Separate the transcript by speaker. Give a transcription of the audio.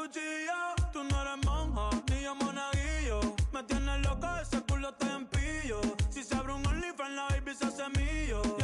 Speaker 1: tu chilla. Tú no eres monja, ni yo monaguillo. Me tienes loca, ese culo te empillo. Si se abre un OnlyFans, la baby se hace mío.